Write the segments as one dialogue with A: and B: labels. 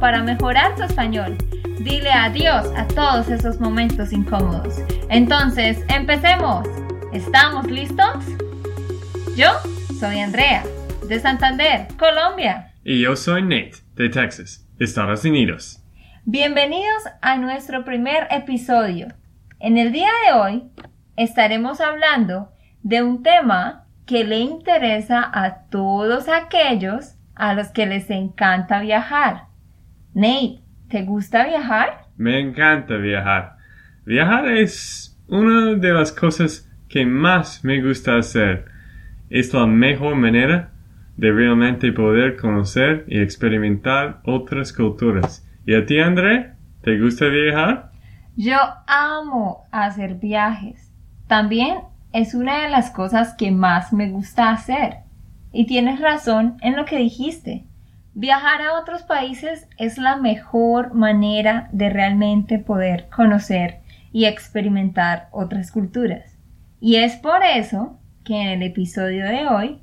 A: para mejorar tu español. Dile adiós a todos esos momentos incómodos. Entonces, empecemos. ¿Estamos listos? Yo soy Andrea, de Santander, Colombia.
B: Y yo soy Nate, de Texas, Estados Unidos.
A: Bienvenidos a nuestro primer episodio. En el día de hoy estaremos hablando de un tema que le interesa a todos aquellos a los que les encanta viajar. Nate, ¿te gusta viajar?
B: Me encanta viajar. Viajar es una de las cosas que más me gusta hacer. Es la mejor manera de realmente poder conocer y experimentar otras culturas. ¿Y a ti, André? ¿Te gusta viajar?
A: Yo amo hacer viajes. También es una de las cosas que más me gusta hacer. Y tienes razón en lo que dijiste. Viajar a otros países es la mejor manera de realmente poder conocer y experimentar otras culturas. Y es por eso que en el episodio de hoy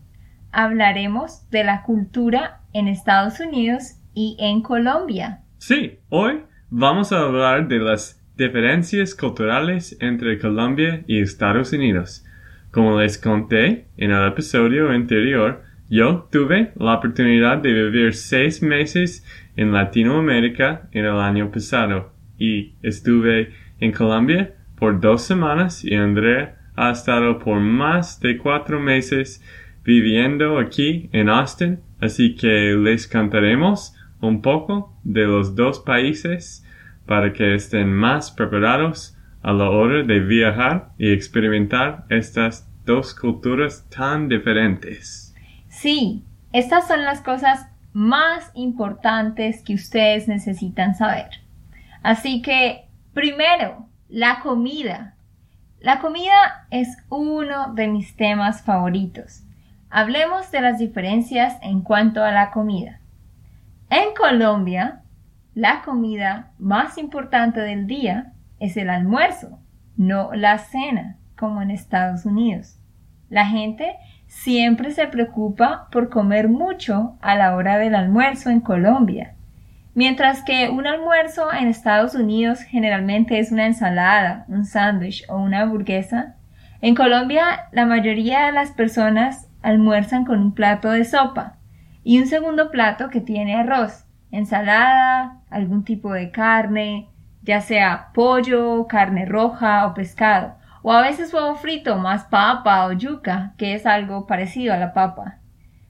A: hablaremos de la cultura en Estados Unidos y en Colombia.
B: Sí, hoy vamos a hablar de las Diferencias culturales entre Colombia y Estados Unidos. Como les conté en el episodio anterior, yo tuve la oportunidad de vivir seis meses en Latinoamérica en el año pasado y estuve en Colombia por dos semanas y Andrea ha estado por más de cuatro meses viviendo aquí en Austin, así que les cantaremos un poco de los dos países para que estén más preparados a la hora de viajar y experimentar estas dos culturas tan diferentes.
A: Sí, estas son las cosas más importantes que ustedes necesitan saber. Así que, primero, la comida. La comida es uno de mis temas favoritos. Hablemos de las diferencias en cuanto a la comida. En Colombia, la comida más importante del día es el almuerzo, no la cena, como en Estados Unidos. La gente siempre se preocupa por comer mucho a la hora del almuerzo en Colombia. Mientras que un almuerzo en Estados Unidos generalmente es una ensalada, un sándwich o una hamburguesa, en Colombia la mayoría de las personas almuerzan con un plato de sopa y un segundo plato que tiene arroz, ensalada, algún tipo de carne, ya sea pollo, carne roja o pescado, o a veces huevo frito, más papa o yuca, que es algo parecido a la papa,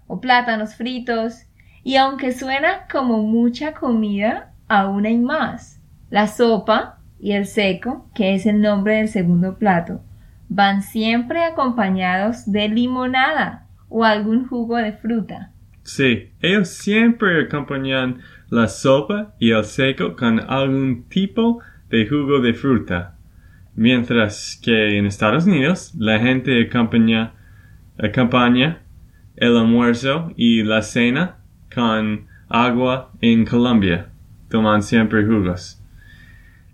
A: o plátanos fritos, y aunque suena como mucha comida, aún hay más. La sopa y el seco, que es el nombre del segundo plato, van siempre acompañados de limonada o algún jugo de fruta.
B: Sí, ellos siempre acompañan la sopa y el seco con algún tipo de jugo de fruta, mientras que en Estados Unidos la gente acompaña, acompaña el almuerzo y la cena con agua en Colombia. Toman siempre jugos.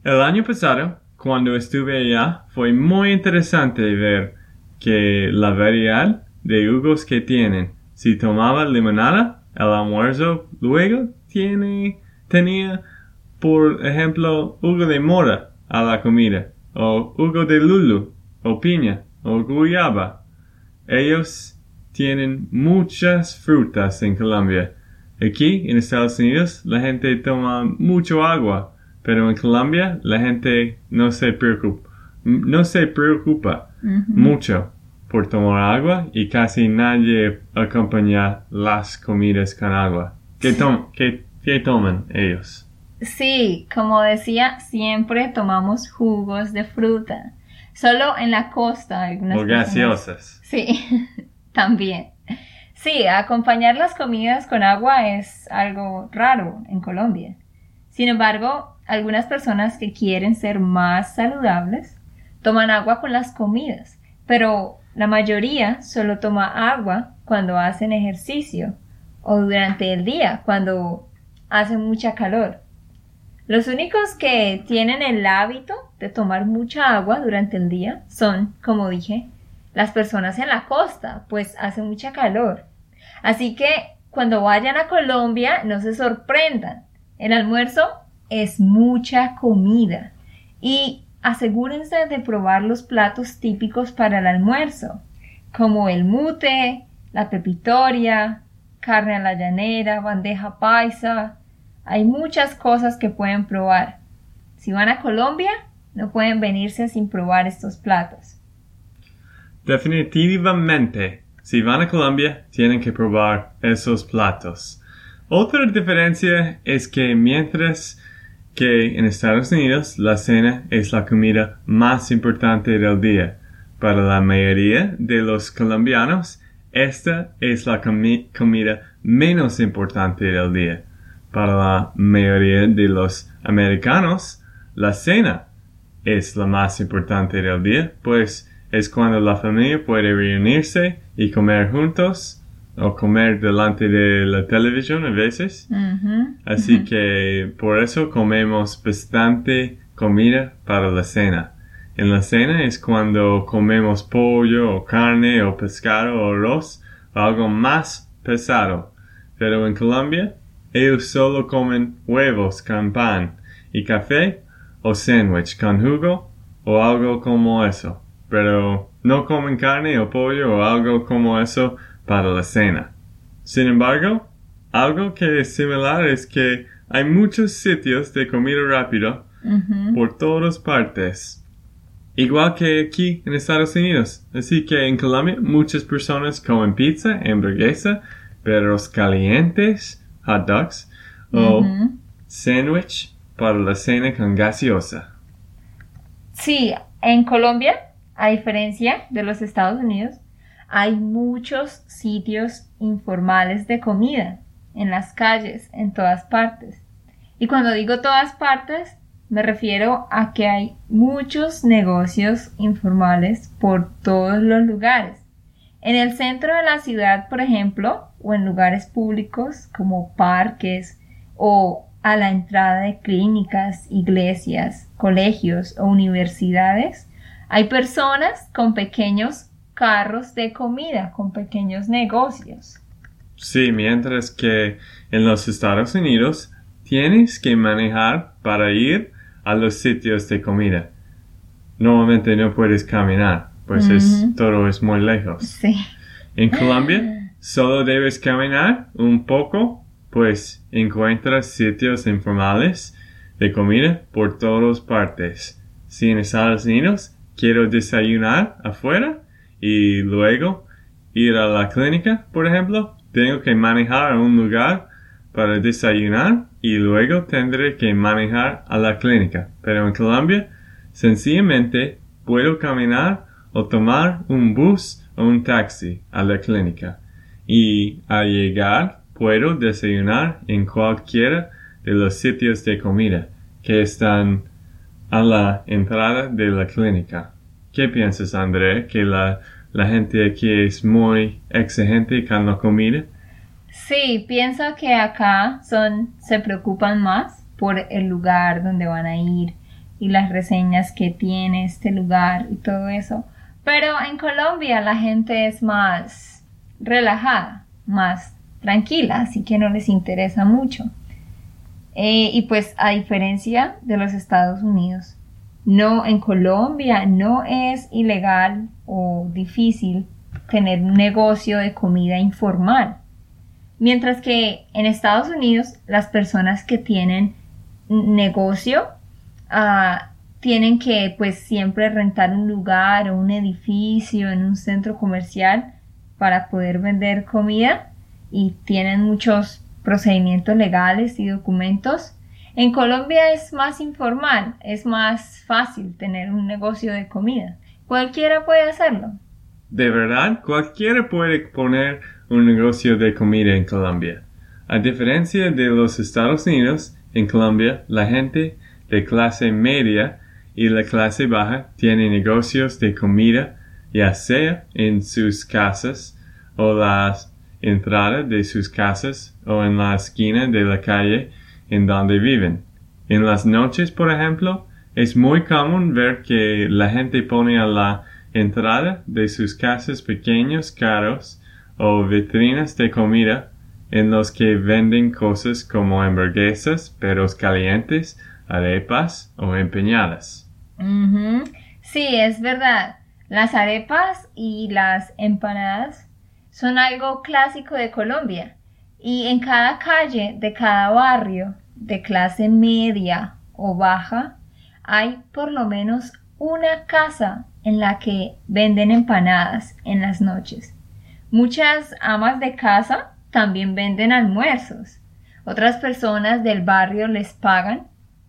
B: El año pasado, cuando estuve allá, fue muy interesante ver que la variedad de jugos que tienen si tomaba limonada, el almuerzo luego tiene, tenía, por ejemplo, jugo de mora a la comida, o jugo de lulu, o piña, o guayaba. Ellos tienen muchas frutas en Colombia. Aquí, en Estados Unidos, la gente toma mucho agua, pero en Colombia la gente no se preocupa, no se preocupa mucho por tomar agua y casi nadie acompaña las comidas con agua. ¿Qué, toman ellos?
A: Sí, como decía, siempre tomamos jugos de fruta. Solo en la costa.
B: Algunas o gaseosas.
A: Sí, también. Sí, acompañar las comidas con agua es algo raro en Colombia. Sin embargo, algunas personas que quieren ser más saludables toman agua con las comidas, pero la mayoría solo toma agua cuando hacen ejercicio o durante el día, cuando hace mucha calor. Los únicos que tienen el hábito de tomar mucha agua durante el día son, como dije, las personas en la costa, pues hace mucha calor. Así que cuando vayan a Colombia, no se sorprendan. El almuerzo es mucha comida. Y asegúrense de probar los platos típicos para el almuerzo, como el mute, la pepitoria, carne a la llanera, bandeja paisa. Hay muchas cosas que pueden probar. Si van a Colombia, no pueden venirse sin probar estos platos.
B: Definitivamente, si van a Colombia, tienen que probar esos platos. Otra diferencia es que mientras que en Estados Unidos la cena es la comida más importante del día. Para la mayoría de los colombianos, esta es la comida menos importante del día. Para la mayoría de los americanos, la cena es la más importante del día, pues es cuando la familia puede reunirse y comer juntos o comer delante de la televisión a veces. Así que por eso comemos bastante comida para la cena. En la cena es cuando comemos pollo o carne o pescado o arroz o algo más pesado. Pero en Colombia ellos solo comen huevos con pan y café o sándwich con jugo o algo como eso. Pero no comen carne o pollo o algo como eso para la cena. Sin embargo, algo que es similar es que hay muchos sitios de comida rápida por todas partes. Igual que aquí en Estados Unidos. Así que en Colombia muchas personas comen pizza, hamburguesa, perros calientes, hot dogs o sándwich para la cena con gaseosa.
A: Sí, en Colombia, a diferencia de los Estados Unidos, hay muchos sitios informales de comida en las calles, en todas partes. Y cuando digo todas partes, me refiero a que hay muchos negocios informales por todos los lugares. En el centro de la ciudad, por ejemplo, o en lugares públicos como parques o a la entrada de clínicas, iglesias, colegios o universidades, hay personas con pequeños carros de comida con pequeños negocios.
B: Sí, mientras que en los Estados Unidos tienes que manejar para ir a los sitios de comida. Normalmente no puedes caminar, pues es, todo es muy lejos.
A: Sí.
B: En Colombia solo debes caminar un poco, pues encuentras sitios informales de comida por todas partes. Si en Estados Unidos quiero desayunar afuera, y luego ir a la clínica, por ejemplo, tengo que manejar a un lugar para desayunar y luego tendré que manejar a la clínica. Pero en Colombia, sencillamente puedo caminar o tomar un bus o un taxi a la clínica. Y al llegar puedo desayunar en cualquiera de los sitios de comida que están a la entrada de la clínica. ¿Qué piensas, André? Que la la gente aquí es muy exigente con la comida?
A: Sí, pienso que acá son, se preocupan más por el lugar donde van a ir y las reseñas que tiene este lugar y todo eso. Pero en Colombia la gente es más relajada, más tranquila, así que no les interesa mucho. Eh, y pues a diferencia de los Estados Unidos, no, en Colombia no es ilegal o difícil tener un negocio de comida informal. Mientras que en Estados Unidos las personas que tienen negocio ah, tienen que pues siempre rentar un lugar o un edificio en un centro comercial para poder vender comida y tienen muchos procedimientos legales y documentos en Colombia es más informal, es más fácil tener un negocio de comida. Cualquiera puede hacerlo.
B: De verdad, cualquiera puede poner un negocio de comida en Colombia. A diferencia de los Estados Unidos, en Colombia, la gente de clase media y la clase baja tienen negocios de comida, ya sea en sus casas o las entradas de sus casas o en la esquina de la calle en donde viven. En las noches, por ejemplo, es muy común ver que la gente pone a la entrada de sus casas pequeños carros o vitrinas de comida en los que venden cosas como hamburguesas, perros calientes, arepas o empeñadas.
A: Sí, es verdad. Las arepas y las empanadas son algo clásico de Colombia y en cada calle de cada barrio de clase media o baja hay por lo menos una casa en la que venden empanadas en las noches. Muchas amas de casa también venden almuerzos. Otras personas del barrio les pagan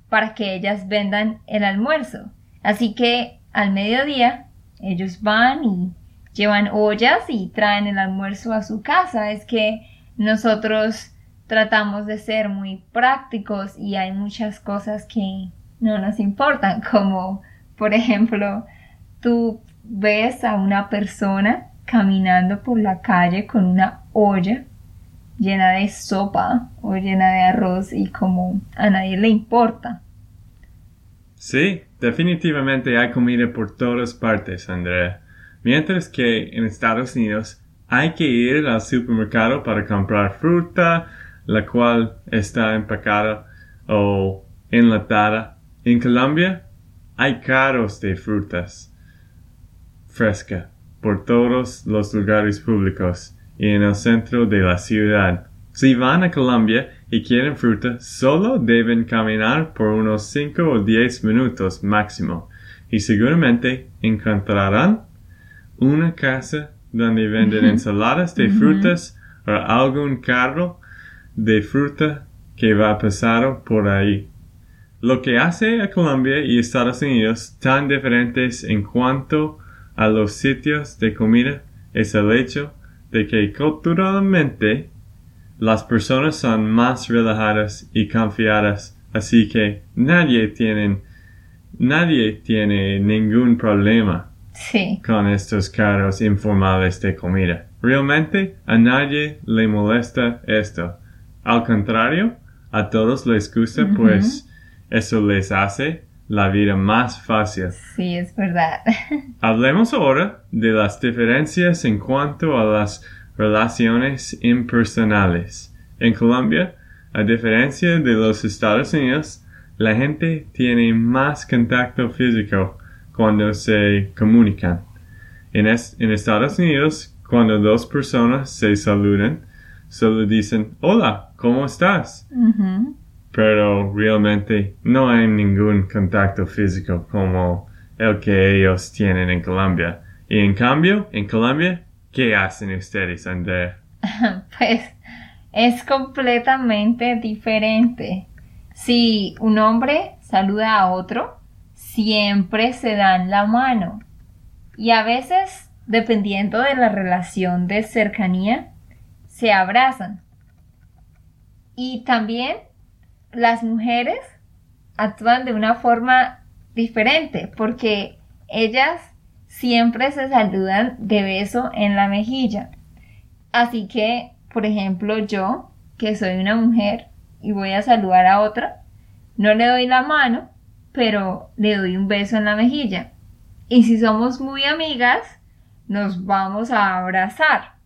A: para que ellas vendan el almuerzo. Así que al mediodía ellos van y llevan ollas y traen el almuerzo a su casa. Es que nosotros tratamos de ser muy prácticos y hay muchas cosas que no nos importan, como por ejemplo, tú ves a una persona caminando por la calle con una olla llena de sopa o llena de arroz y como a nadie le importa.
B: Sí, definitivamente hay comida por todas partes, Andrea. Mientras que en Estados Unidos hay que ir al supermercado para comprar fruta, la cual está empacada o enlatada. En Colombia hay carros de frutas fresca por todos los lugares públicos y en el centro de la ciudad. Si van a Colombia y quieren fruta, solo deben caminar por unos 5 o 10 minutos máximo y seguramente encontrarán una casa donde venden ensaladas de frutas o algún carro de fruta que va pasar por ahí. Lo que hace a Colombia y Estados Unidos tan diferentes en cuanto a los sitios de comida es el hecho de que culturalmente las personas son más relajadas y confiadas, así que nadie tiene, nadie tiene ningún problema con estos carros informales de comida. Realmente a nadie le molesta esto. Al contrario, a todos les gusta, pues eso les hace la vida más fácil.
A: Sí, es verdad.
B: Hablemos ahora de las diferencias en cuanto a las relaciones impersonales. En Colombia, a diferencia de los Estados Unidos, la gente tiene más contacto físico cuando se comunican. En, Estados Unidos, cuando dos personas se saludan, solo dicen hola, ¿cómo estás? pero realmente no hay ningún contacto físico como el que ellos tienen en Colombia. Y en cambio, en Colombia, ¿qué hacen ustedes, Andrea?
A: pues es completamente diferente. Si un hombre saluda a otro, siempre se dan la mano. Y a veces, dependiendo de la relación de cercanía, se abrazan. Y también las mujeres actúan de una forma diferente porque ellas siempre se saludan de beso en la mejilla. Así que, por ejemplo, yo, que soy una mujer y voy a saludar a otra, no le doy la mano, pero le doy un beso en la mejilla. Y si somos muy amigas, nos vamos a abrazar.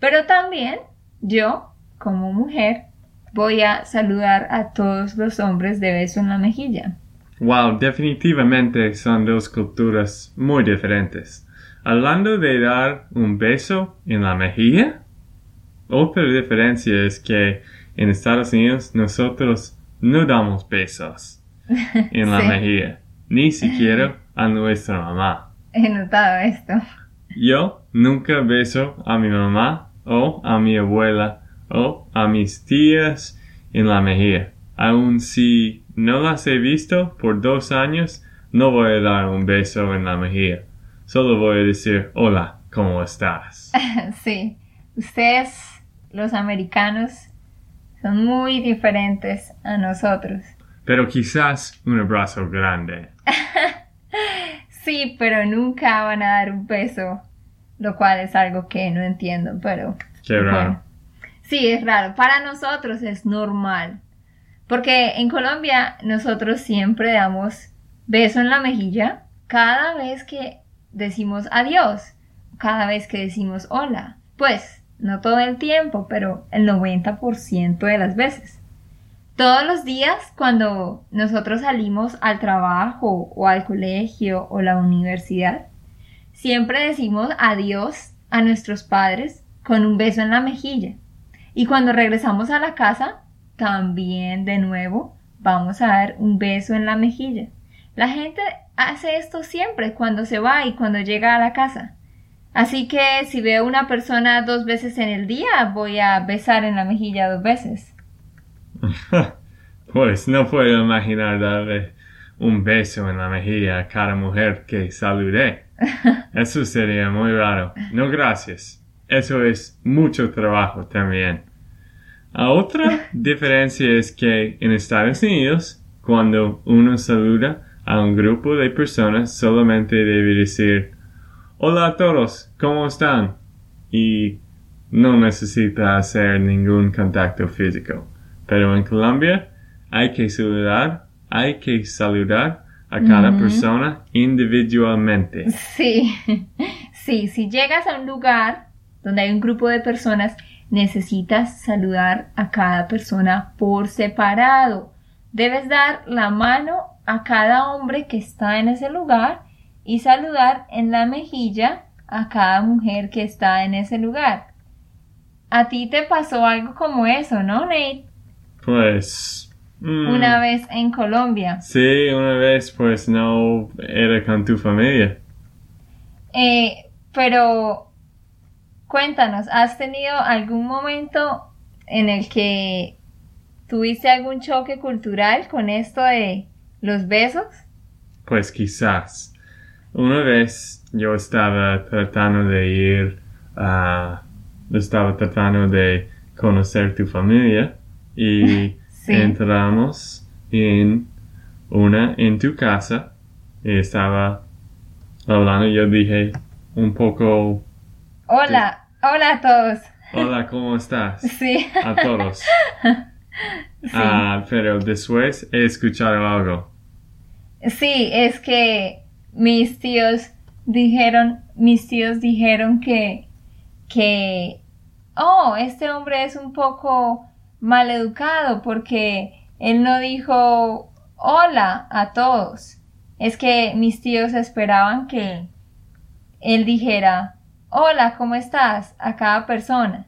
A: Pero también yo, como mujer, voy a saludar a todos los hombres de beso en la mejilla.
B: Wow, definitivamente son dos culturas muy diferentes. Hablando de dar un beso en la mejilla, otra diferencia es que en Estados Unidos nosotros no damos besos en la mejilla, ni siquiera a nuestra mamá.
A: He notado esto.
B: Yo nunca beso a mi mamá o a mi abuela o a mis tías en la mejilla. Aun si no las he visto por dos años, no voy a dar un beso en la mejilla. Solo voy a decir hola, ¿cómo estás?
A: sí, ustedes, los americanos, Son muy diferentes a nosotros.
B: Pero quizás un abrazo grande.
A: Sí, pero nunca van a dar un beso, lo cual es algo que no entiendo, pero...
B: Qué raro.
A: bueno. Sí, es raro. Para nosotros es normal. Porque en Colombia nosotros siempre damos beso en la mejilla cada vez que decimos adiós, cada vez que decimos hola. Pues, no todo el tiempo, pero el 90% de las veces. Todos los días cuando nosotros salimos al trabajo o al colegio o la universidad, siempre decimos adiós a nuestros padres con un beso en la mejilla. Y cuando regresamos a la casa, también de nuevo vamos a dar un beso en la mejilla. La gente hace esto siempre cuando se va y cuando llega a la casa. Así que si veo una persona dos veces en el día, voy a besar en la mejilla dos veces.
B: Pues no puedo imaginar darle un beso en la mejilla a cada mujer que saludé. Eso sería muy raro. No, gracias. Eso es mucho trabajo también. A otra diferencia es que en Estados Unidos, cuando uno saluda a un grupo de personas, solamente debe decir Hola a todos, ¿cómo están? Y no necesita hacer ningún contacto físico. Pero en Colombia hay que saludar, hay que saludar a cada persona individualmente.
A: Sí, sí, si llegas a un lugar donde hay un grupo de personas, necesitas saludar a cada persona por separado. Debes dar la mano a cada hombre que está en ese lugar y saludar en la mejilla a cada mujer que está en ese lugar. A ti te pasó algo como eso, ¿no, Nate?
B: Pues... mm,
A: Una vez en Colombia.
B: Sí, una vez pues no era con tu familia.
A: Eh, pero cuéntanos, ¿has tenido algún momento en el que tuviste algún choque cultural con esto de los besos?
B: Pues quizás. Una vez yo estaba tratando de ir a... Estaba tratando de conocer tu familia y
A: Sí.
B: entramos en una en tu casa y estaba hablando yo dije un poco
A: Hola, hola a todos.
B: hola cómo estás
A: Sí,
B: a todos
A: sí.
B: Ah, pero después he escuchado algo
A: Sí, es que mis tíos dijeron, mis tíos dijeron que, que, oh, este hombre es un poco maleducado porque él no dijo hola a todos. Es que mis tíos esperaban que él dijera hola, ¿cómo estás? a cada persona.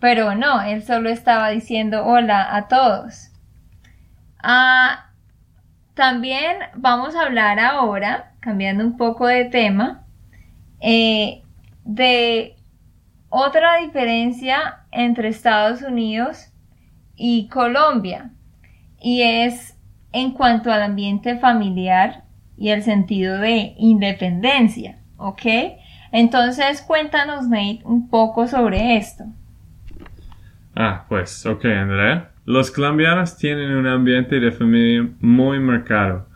A: Pero no, él solo estaba diciendo hola a todos. Ah, también vamos a hablar ahora, cambiando un poco de tema, eh, de otra diferencia entre Estados Unidos y Colombia. Y es en cuanto al ambiente familiar y el sentido de independencia. ¿Ok? Entonces cuéntanos, Nate, un poco sobre esto.
B: Ah, pues, ok, Andrea. Los colombianos tienen un ambiente de familia muy marcado.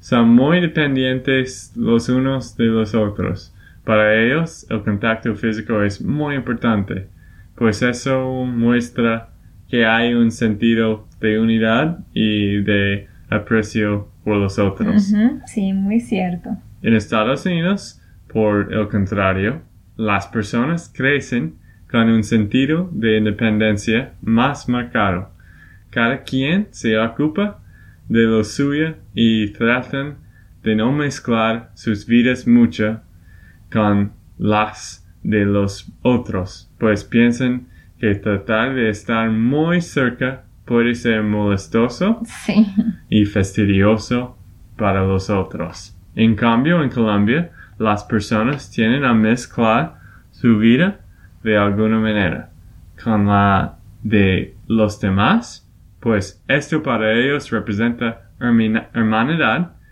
B: Son muy dependientes los unos de los otros. Para ellos, el contacto físico es muy importante, pues eso muestra que hay un sentido de unidad y de aprecio por los otros.
A: Sí, muy cierto.
B: En Estados Unidos, por el contrario, las personas crecen con un sentido de independencia más marcado. Cada quien se ocupa de lo suyo y tratan de no mezclar sus vidas mucho con las de los otros, pues piensan que tratar de estar muy cerca puede ser molestoso
A: Sí.
B: y fastidioso para los otros. En cambio, en Colombia, las personas tienen a mezclar su vida de alguna manera con la de los demás, pues esto para ellos representa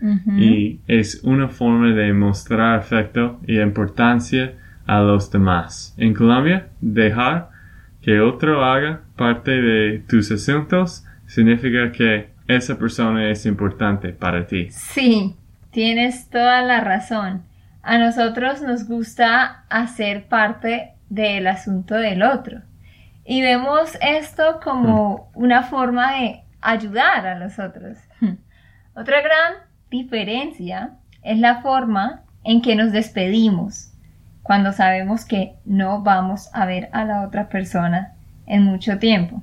A: Ujú.
B: y es una forma de mostrar afecto y importancia a los demás. En Colombia, dejar que otro haga parte de tus asuntos, significa que esa persona es importante para ti.
A: Sí, tienes toda la razón. A nosotros nos gusta hacer parte del asunto del otro. Y vemos esto como una forma de ayudar a los otros. Otra gran diferencia es la forma en que nos despedimos cuando sabemos que no vamos a ver a la otra persona en mucho tiempo.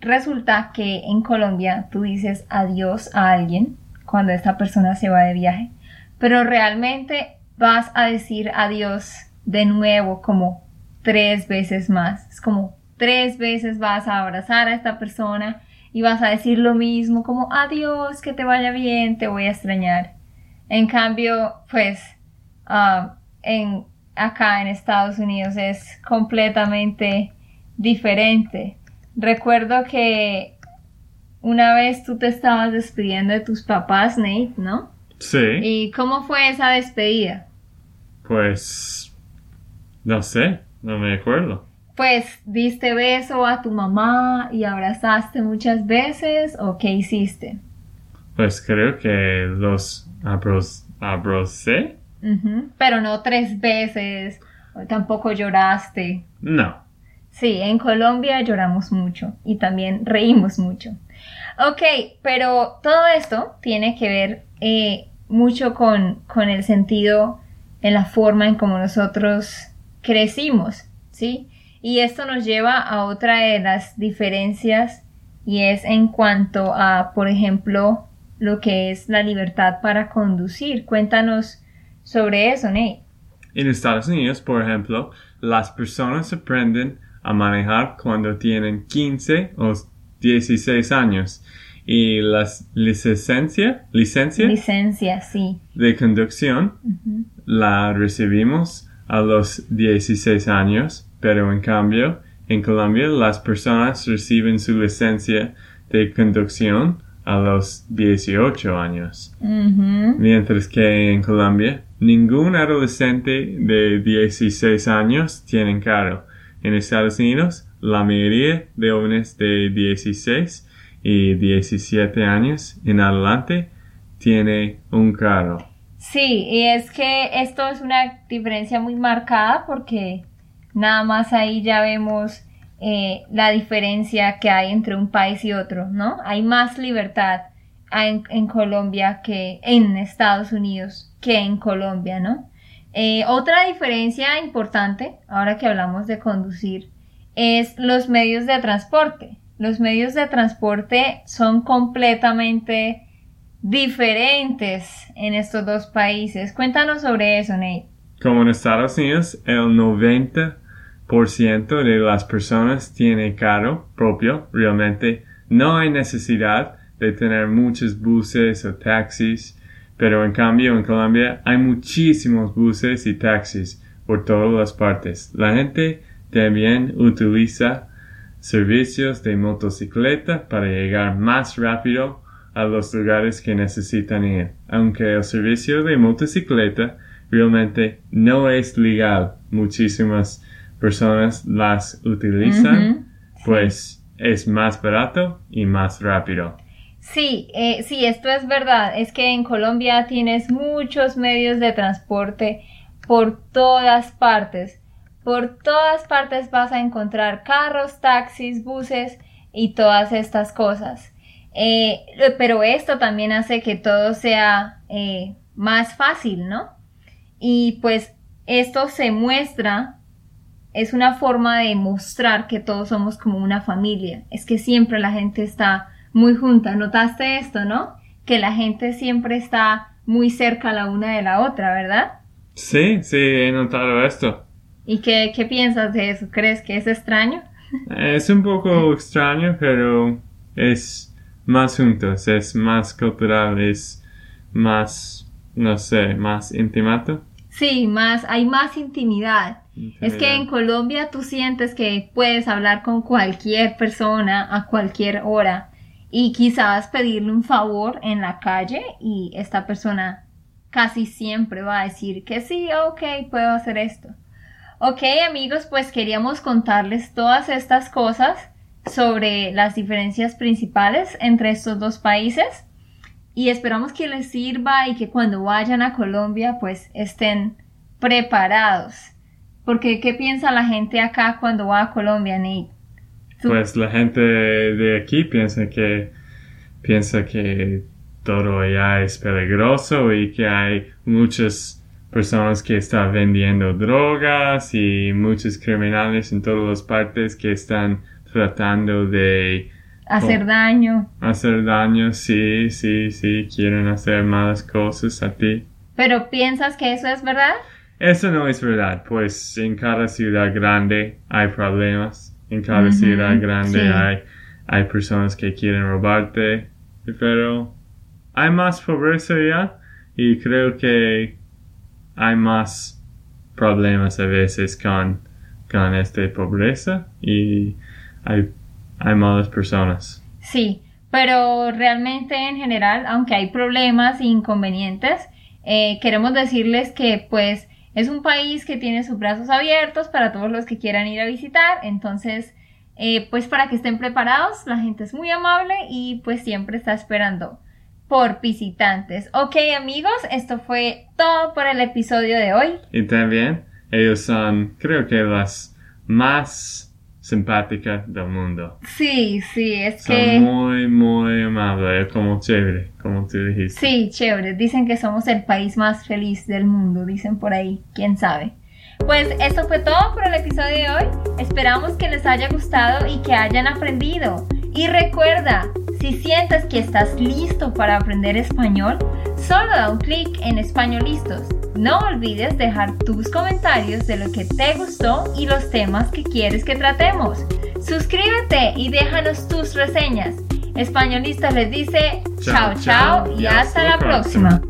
A: Resulta que en Colombia tú dices adiós a alguien cuando esta persona se va de viaje, pero realmente vas a decir adiós de nuevo como tres veces más. Es como tres veces vas a abrazar a esta persona y vas a decir lo mismo como adiós, que te vaya bien, te voy a extrañar. En cambio, pues ah, en, acá en Estados Unidos es completamente diferente. Recuerdo que una vez tú te estabas despidiendo de tus papás, Nate, ¿no?
B: Sí.
A: ¿Y cómo fue esa despedida?
B: Pues... No sé, no me acuerdo.
A: Pues, ¿diste beso a tu mamá y abrazaste muchas veces o qué hiciste?
B: Pues creo que los abros, abrocé.
A: Pero no tres veces, tampoco lloraste.
B: No.
A: Sí, en Colombia lloramos mucho y también reímos mucho. Ok, pero todo esto tiene que ver eh, mucho con, con el sentido, en la forma en cómo nosotros crecimos, ¿sí? Y esto nos lleva a otra de las diferencias y es en cuanto a, por ejemplo, lo que es la libertad para conducir. Cuéntanos sobre eso, Nate.
B: En Estados Unidos, por ejemplo, las personas aprenden a manejar cuando tienen 15 o 16 años y la licencia, licencia
A: Licencia, sí.
B: de conducción la recibimos a los 16 años, pero en cambio en Colombia las personas reciben su licencia de conducción a los 18 años. Mientras que en Colombia, ningún adolescente de 16 años tiene carro. En Estados Unidos, la mayoría de jóvenes de 16 y 17 años en adelante tiene un carro.
A: Sí, y es que esto es una diferencia muy marcada porque nada más ahí ya vemos eh, la diferencia que hay entre un país y otro, ¿no? Hay más libertad en, Colombia que en Estados Unidos que en Colombia, ¿no? Eh, otra diferencia importante, ahora que hablamos de conducir, es los medios de transporte. Los medios de transporte son completamente diferentes en estos dos países. Cuéntanos sobre eso, Nate.
B: Como en Estados Unidos, el 90% de las personas tiene carro propio. Realmente no hay necesidad de tener muchos buses o taxis. Pero en cambio en Colombia hay muchísimos buses y taxis por todas las partes. La gente también utiliza servicios de motocicleta para llegar más rápido a los lugares que necesitan ir. Aunque el servicio de motocicleta realmente no es legal, muchísimas personas las utilizan, pues es más barato y más rápido.
A: Sí, eh, sí, esto es verdad. Es que en Colombia tienes muchos medios de transporte por todas partes. Por todas partes vas a encontrar carros, taxis, buses y todas estas cosas. Eh, pero esto también hace que todo sea eh, más fácil, ¿no? Y pues esto se muestra, es una forma de mostrar que todos somos como una familia. Es que siempre la gente está muy junta. ¿Notaste esto, no? Que la gente siempre está muy cerca la una de la otra, ¿verdad?
B: Sí, sí, he notado esto.
A: ¿Y qué, qué piensas de eso? ¿Crees que es extraño?
B: Es un poco extraño, pero es más juntos, es más cultural, es más, no sé, más intimato.
A: Sí, más, hay más intimidad. Es que en Colombia tú sientes que puedes hablar con cualquier persona a cualquier hora y quizás pedirle un favor en la calle y esta persona casi siempre va a decir que sí, ok, puedo hacer esto. Ok amigos, pues queríamos contarles todas estas cosas sobre las diferencias principales entre estos dos países y esperamos que les sirva y que cuando vayan a Colombia pues estén preparados. Porque ¿qué piensa la gente acá cuando va a Colombia, Nate?
B: Pues la gente de aquí piensa que piensa que todo allá es peligroso y que hay muchas personas que están vendiendo drogas y muchos criminales en todas las partes que están tratando de
A: hacer daño.
B: Hacer daño, sí, sí, sí, quieren hacer malas cosas a ti.
A: ¿Pero piensas que eso es verdad?
B: Eso no es verdad, pues en cada ciudad grande hay problemas, en cada ciudad grande hay, hay personas que quieren robarte, pero hay más pobreza ya y creo que hay más problemas a veces con, con esta pobreza y hay, hay malas personas.
A: Sí, pero realmente en general, aunque hay problemas e inconvenientes, eh, queremos decirles que pues es un país que tiene sus brazos abiertos para todos los que quieran ir a visitar, entonces eh, pues para que estén preparados, la gente es muy amable y pues siempre está esperando por visitantes. Ok amigos, esto fue todo por el episodio de hoy.
B: Y también ellos son creo que las más simpáticas del mundo.
A: Sí, sí, es
B: son
A: que...
B: Muy, muy amables, como chévere, como tú dijiste.
A: Sí, chévere. Dicen que somos el país más feliz del mundo, dicen por ahí, quién sabe. Pues esto fue todo por el episodio de hoy. Esperamos que les haya gustado y que hayan aprendido. Y recuerda, si sientes que estás listo para aprender español, solo da un clic en Español Listos. No olvides dejar tus comentarios de lo que te gustó y los temas que quieres que tratemos. Suscríbete y déjanos tus reseñas. Españolistas les dice chao chao y hasta la próxima.